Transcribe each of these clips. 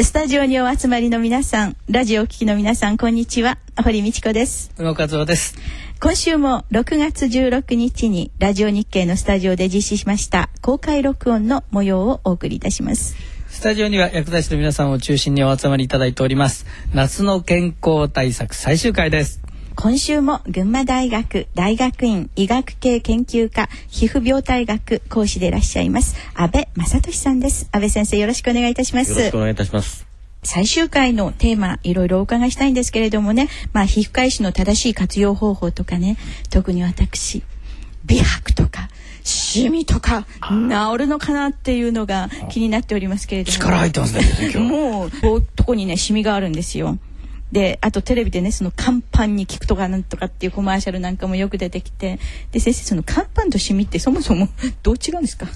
スタジオにお集まりの皆さん、ラジオを聴きの皆さん、こんにちは。堀道子です。宇野和夫です。今週も6月16日にラジオ日経のスタジオで実施しました公開録音の模様をお送りいたします。スタジオには薬剤師の皆さんを中心にお集まりいただいております。夏の健康対策最終回です。今週も群馬大学大学院医学系研究科皮膚病態学講師でいらっしゃいます安倍正俊さんです。安倍先生よろしくお願いいたします。よろしくお願いいたします。最終回のテーマいろいろお伺いしたいんですけれどもね。まあ皮膚科医師の正しい活用方法とかね。特に私美白とかシミとか治るのかなっていうのが気になっておりますけれども。力入ってますねもうこうとこにねシミがあるんですよであとテレビでねその乾パンに効くとかなんとかっていうコマーシャルなんかもよく出てきてで先生その乾パンとシミってそもそも どう違うんですか？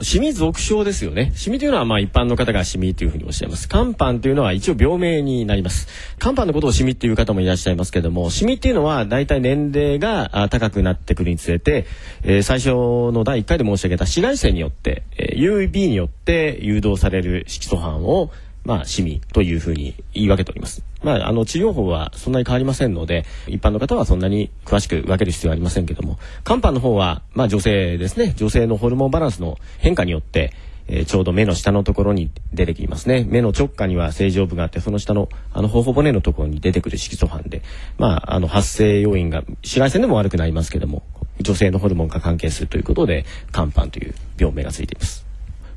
シミ俗称ですよね。シミというのはまあ一般の方がシミというふうにおっしゃいます。肝斑というのは一応病名になります。肝斑のことをシミっていう方もいらっしゃいますけども、シミっていうのは大体年齢が高くなってくるにつれて、えー、最初の第1回で申し上げた紫外線によって、えー、UV によって誘導される色素斑をまあ、シミというふうに言い分けております。まあ、あの、治療法はそんなに変わりませんので、一般の方はそんなに詳しく分ける必要はありませんけども、肝斑の方は、まあ、女性ですね、女性のホルモンバランスの変化によって、えー、ちょうど目の下のところに出てきますね。目の直下には正常部があって、その下の、あの、頬骨のところに出てくる色素斑で、まあ、あの、発生要因が、紫外線でも悪くなりますけども、女性のホルモンが関係するということで、肝斑という病名がついています。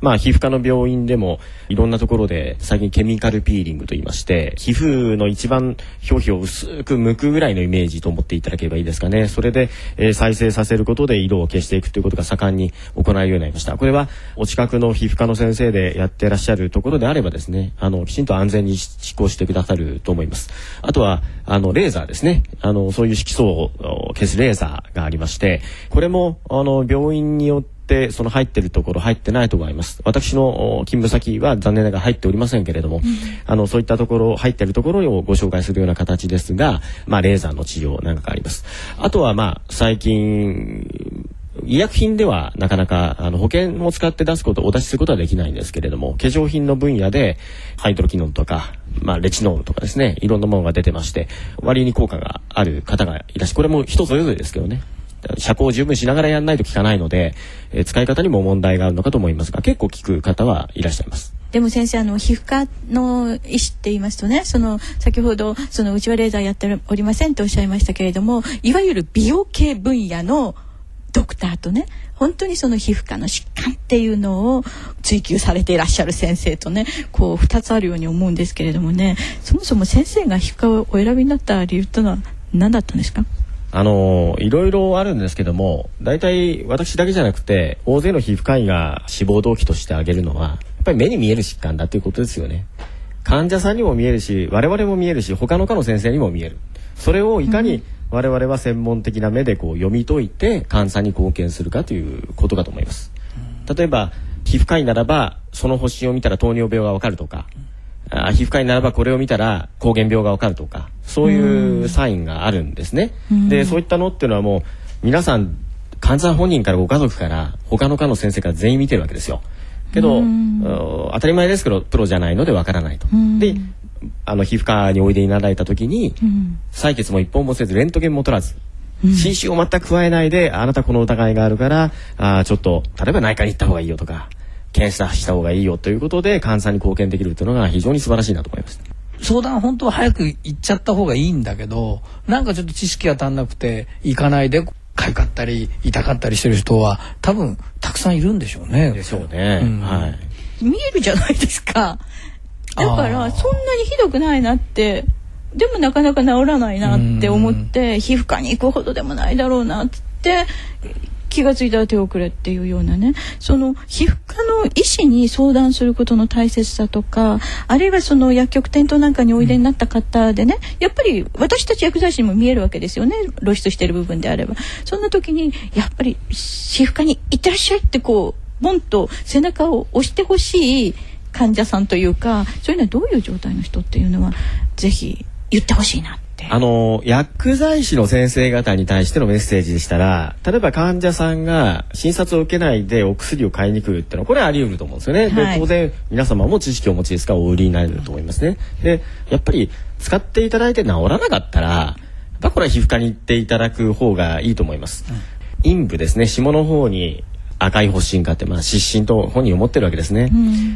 まあ、皮膚科の病院でもいろんなところで最近ケミカルピーリングと言いまして皮膚の一番表皮を薄く剥くぐらいのイメージと思っていただければいいですかね。それで、えー、再生させることで色を消していくということが盛んに行うようになりました。これはお近くの皮膚科の先生でやってらっしゃるところであればですねあのきちんと安全に施行してくださると思います。あとはあのレーザーですね。あのそういう色素を消すレーザーがありましてこれもあの病院によってってその入ってるところ入ってないところがあります。私の勤務先は残念ながら入っておりませんけれども、うん、あのそういったところ入ってるところをご紹介するような形ですがまあレーザーの治療なんかあります。あとはまあ最近医薬品ではなかなかあの保険を使って出すことお出しすることはできないんですけれども化粧品の分野でハイドロキノンとか、まあ、レチノールとかですねいろんなものが出てまして割に効果がある方がいらっしゃる。これも人それぞれですけどね車高を十分しながらやらないと効かないので、えー、使い方にも問題があるのかと思いますが結構効く方はいらっしゃいます。でも先生あの皮膚科の医師って言いますとねその先ほどそのうちはレーザーやっておりませんとおっしゃいましたけれどもいわゆる美容系分野のドクターとね本当にその皮膚科の疾患っていうのを追求されていらっしゃる先生とねこう2つあるように思うんですけれどもねそもそも先生が皮膚科をお選びになった理由というのは何だったんですか？あのいろいろあるんですけども大体私だけじゃなくて大勢の皮膚科医が志望動機として挙げるのはやっぱり目に見える疾患だということですよね。患者さんにも見えるし我々も見えるし他の科の先生にも見える。それをいかに我々は専門的な目でこう読み解いて患者さんに貢献するかということかと思います。例えば皮膚科医ならばその発疹を見たら糖尿病がわかるとかあ皮膚科にならばこれを見たら膠原病がわかるとかそういうサインがあるんですね。でそういったのっていうのはもう皆さん患者さん本人からご家族から他の科の先生から全員見てるわけですよ。けど当たり前ですけどプロじゃないのでわからないと。であの皮膚科においでいただいた時に採血も一本もせずレントゲンも取らず。侵襲を全く加えないであなたこの疑いがあるからあちょっと例えば内科に行った方がいいよとか検査した方がいいよということで患者さんに貢献できるというのが非常に素晴らしいなと思います。相談本当は早く行っちゃった方がいいんだけどなんかちょっと知識が足んなくて行かないで痒かったり痛かったりしてる人は多分たくさんいるんでしょうね。でしょうね。うんはい。見えるじゃないですかだからそんなにひどくないなってでもなかなか治らないなって思って皮膚科に行くほどでもないだろうなって気がついたら手遅れっていうようなね。その皮膚科の医師に相談することの大切さとかあるいはその薬局店頭なんかにおいでになった方でね、やっぱり私たち薬剤師にも見えるわけですよね。露出してる部分であれば。そんな時にやっぱり皮膚科に行ってらっしゃいってこうボンと背中を押してほしい患者さんというかそういうのはどういう状態の人っていうのはぜひ言ってほしいな。って。あの薬剤師の先生方に対してのメッセージでしたら例えば患者さんが診察を受けないでお薬を買いに来るっていうのはこれはあり得ると思うんですよね。はいで当然皆様も知識をお持ちですからお売りになれると思いますね。でやっぱり使っていただいて治らなかったらやこれは皮膚科に行っていただく方がいいと思います。陰部ですね下の方に赤い発疹があって、まあ、湿疹と本人思ってるわけですね、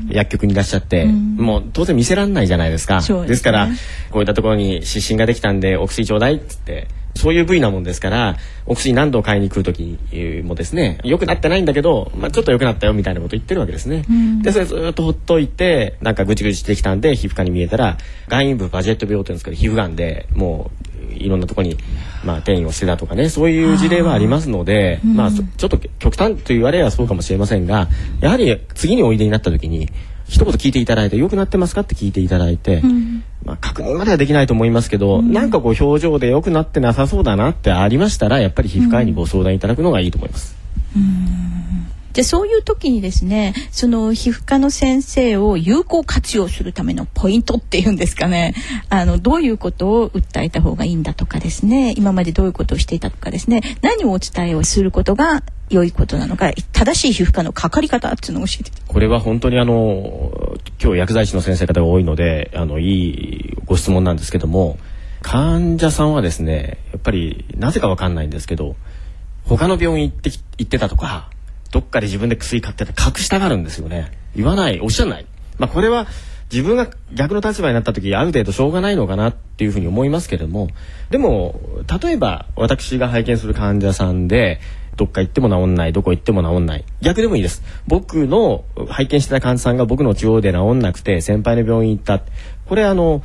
薬局にいらっしゃって、もう当然見せらんないじゃないですか。ですね。からこういったところに湿疹ができたんでお薬ちょうだいっつってそういう部位なもんですからお薬何度買いに来る時もですね良くなってないんだけど、まあ、ちょっと良くなったよみたいなこと言ってるわけですね。でそれずっとほっといてなんかぐちぐちしてきたんで皮膚科に見えたら外陰部バジェット病っていうんですけど皮膚がんでもういろんなところに、まあ、転移をしてたとかねそういう事例はありますので、まあ、そちょっと極端と言われればそうかもしれませんがやはり次においでになった時に一言聞いていただいて良くなってますかって聞いていただいて、まあ、確認まではできないと思いますけど、なんかこう表情で良くなってなさそうだなってありましたらやっぱり皮膚科医にご相談いただくのがいいと思います。でそういう時にですねその皮膚科の先生を有効活用するためのポイントっていうんですかね。あのどういうことを訴えた方がいいんだとかですね。今までどういうことをしていたとかですね。何をお伝えをすることが良いことなのか正しい皮膚科のかかり方っていうのを教えてこれは本当にあの今日薬剤師の先生方が多いのであのいいご質問なんですけども患者さんはですねやっぱりなぜかわかんないんですけど他の病院行って行ってたとかどっかで自分で薬買ってた隠したがるんですよね。言わないおっしゃらない。まあこれは自分が逆の立場になった時ある程度しょうがないのかなっていうふうに思いますけれども。でも例えば私が拝見する患者さんでどっか行っても治んないどこ行っても治んない。逆でもいいです。僕の拝見してた患者さんが僕の治療で治んなくて先輩の病院行った。これあの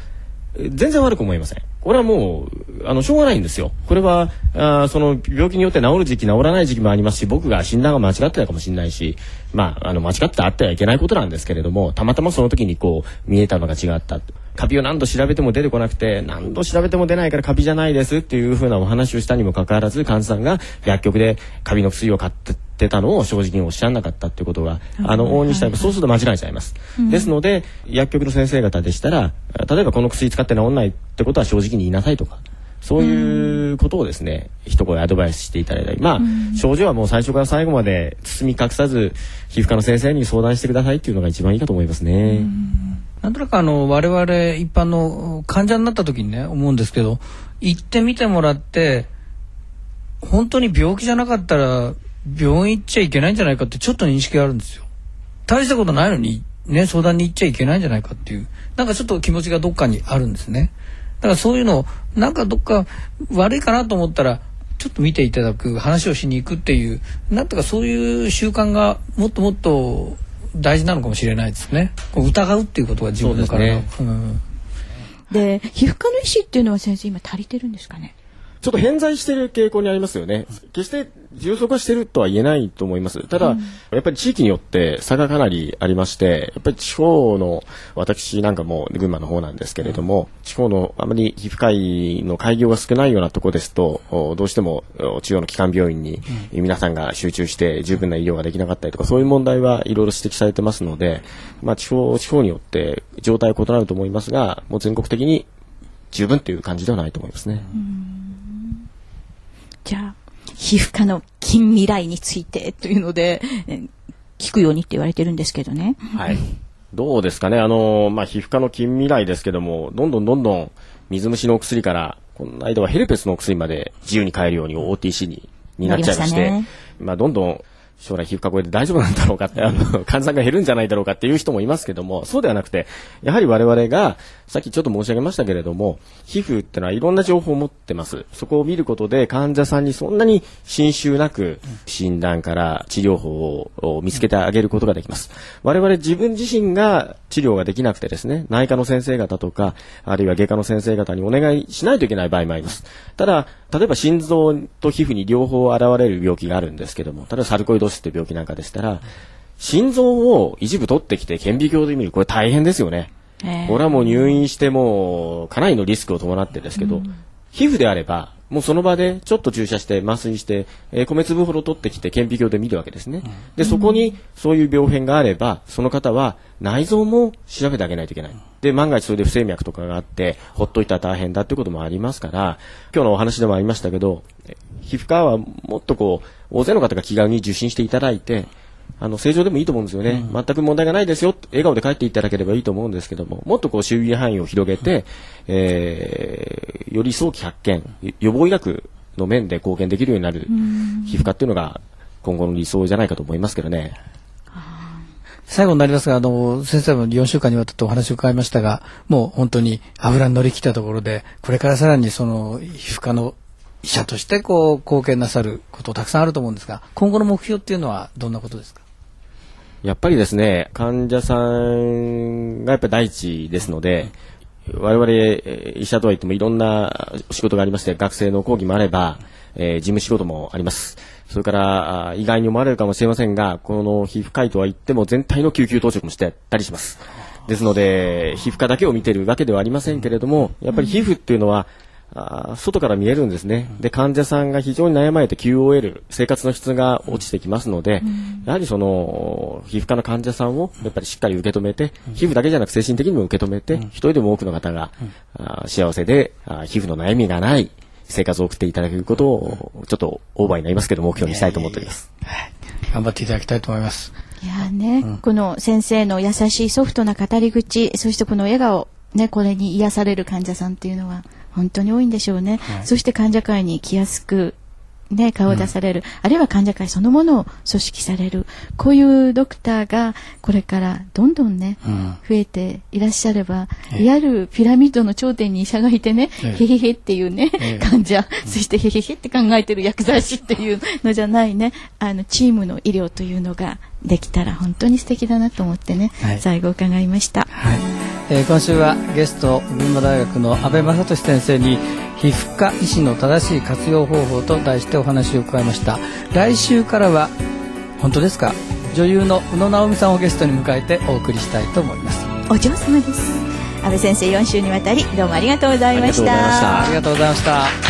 全然悪く思いません。これはもうあのしょうがないんですよ。これはあその病気によって治る時期治らない時期もありますし僕が診断が間違ってたかもしれないしまああの間違ってあってはいけないことなんですけれどもたまたまその時にこう見えたのが違った。カビを何度調べても出てこなくて何度調べても出ないからカビじゃないですっていうふうなお話をしたにもかかわらず患者さんが薬局でカビの薬を買ってたのを正直におっしゃらなかったっていうことがあの往々にしたらそうすると間違えちゃいます、ですので薬局の先生方でしたら例えばこの薬使って治んないってことは正直に言いなさいとかそういうことをですね、一声アドバイスしていただいたり、まあ、症状はもう最初から最後まで包み隠さず、皮膚科の先生に相談してくださいっていうのが一番いいかと思いますね。なんとなくあの我々一般の患者になった時にね思うんですけど行ってみてもらって本当に病気じゃなかったら病院行っちゃいけないんじゃないかってちょっと認識があるんですよ。大したことないのにね相談に行っちゃいけないんじゃないかっていうなんかちょっと気持ちがどっかにあるんですね。だからそういうのをなんかどっか悪いかなと思ったらちょっと見ていただく話をしに行くっていうなんとかそういう習慣がもっともっと大事なのかもしれないですね。疑うっていうことが自分の体を。そううんで皮膚科の医師っていうのは先生今足りてるんですかね？ちょっと偏在している傾向にありますよね。決して充足はしてるとは言えないと思います。ただ、やっぱり地域によって差がかなりありまして、やっぱり地方の、私なんかも群馬の方なんですけれども、地方のあまり皮膚科医の開業が少ないようなところですと、おどうしてもお地方の基幹病院に皆さんが集中して十分な医療ができなかったりとか、そういう問題はいろいろ指摘されてますので、まあ地方、地方によって状態は異なると思いますが、もう全国的に十分という感じではないと思いますね。じゃあ皮膚科の近未来についてというのでえ聞くようにって言われてるんですけどね。はい。どうですかね？あの、まあ、皮膚科の近未来ですけども、どんどんどんどん水虫のお薬から、この間はヘルペスのお薬まで自由に買えるように OTC にになっちゃいまして、なりままあ、どんどん将来皮膚科これで大丈夫なんだろうかって、あの、患者さんが減るんじゃないだろうかっていう人もいますけども、そうではなくて、やはり我々がさっきちょっと申し上げましたけれども、皮膚ってのはいろんな情報を持ってます。そこを見ることで患者さんにそんなに侵襲なく診断から治療法を見つけてあげることができます。我々自分自身が治療ができなくてですね、内科の先生方とか、あるいは外科の先生方にお願いしないといけない場合もあります。ただ、例えば心臓と皮膚に両方現れる病気があるんですけども、例えばサルコイドスっていう病気なんかでしたら、心臓を一部取ってきて顕微鏡で見る、これ大変ですよね。ええ。これはもう入院してもかなりのリスクを伴ってですけど、皮膚であればもうその場でちょっと注射して麻酔して、えー米粒ほど取ってきて顕微鏡で見るわけですね、でそこにそういう病変があればその方は内臓も調べてあげないといけない。で万が一それで不整脈とかがあってほっといたら大変だっていうこともありますから今日のお話でもありましたけどえ皮膚科はもっとこう大勢の方が気軽に受診していただいてあの、正常でもいいと思うんですよね。全く問題がないですよ。笑顔で帰っていただければいいと思うんですけども、もっとこう、周囲範囲を広げて、えー、より早期発見、予防医学の面で貢献できるようになる皮膚科っていうのが、今後の理想じゃないかと思いますけどね。最後になりますが、あの、先生も4週間にわたってお話を伺いましたが、もう本当に油に乗り切ったところで、これからさらにその皮膚科の医者としてこう貢献なさることたくさんあると思うんですが、今後の目標っていうのはどんなことですか？やっぱりですね、患者さんがやっぱり第一ですので、我々医者とは言ってもいろんな仕事がありまして、学生の講義もあれば、えー事務仕事もあります。それから、あー意外に思われるかもしれませんが、この皮膚科医とは言っても全体の救急当直もしてたりします。ですので、皮膚科だけを見てるわけではありませんけれども、やっぱり皮膚っていうのは、あー外から見えるんですね。で、患者さんが非常に悩まれて QOL、生活の質が落ちてきますので、やはりその、皮膚科の患者さんをやっぱりしっかり受け止めて、皮膚だけじゃなく精神的にも受け止めて、一人でも多くの方が、あー幸せであー皮膚の悩みがない生活を送っていただけることを、ちょっとオーバーになりますけど、目標にしたいと思っております。頑張っていただきたいと思います。いやーね、この先生の優しいソフトな語り口、そしてこの笑顔、ね、これに癒される患者さんっていうのは本当に多いんでしょうね。そして患者会に来やすく、ね、顔を出される、あるいは患者会そのものを組織される、こういうドクターがこれからどんどんね、うん。増えていらっしゃれば、ええ。いわゆるピラミッドの頂点に医者がいてね、ええ。へへへっていうね、ええ。患者、そしてへへへって考えてる薬剤師っていうのじゃないね、あの、チームの医療というのができたら本当に素敵だなと思ってね、はい。最後伺いました。はい、えー今週はゲスト群馬大学の安倍正俊先生に皮膚科医師の正しい活用方法と題してお話を伺いました。来週からは本当ですか？女優の宇野直美さんをゲストに迎えてお送りしたいと思います。お嬢様です。安倍先生4週にわたりどうもありがとうございました。ありがとうございました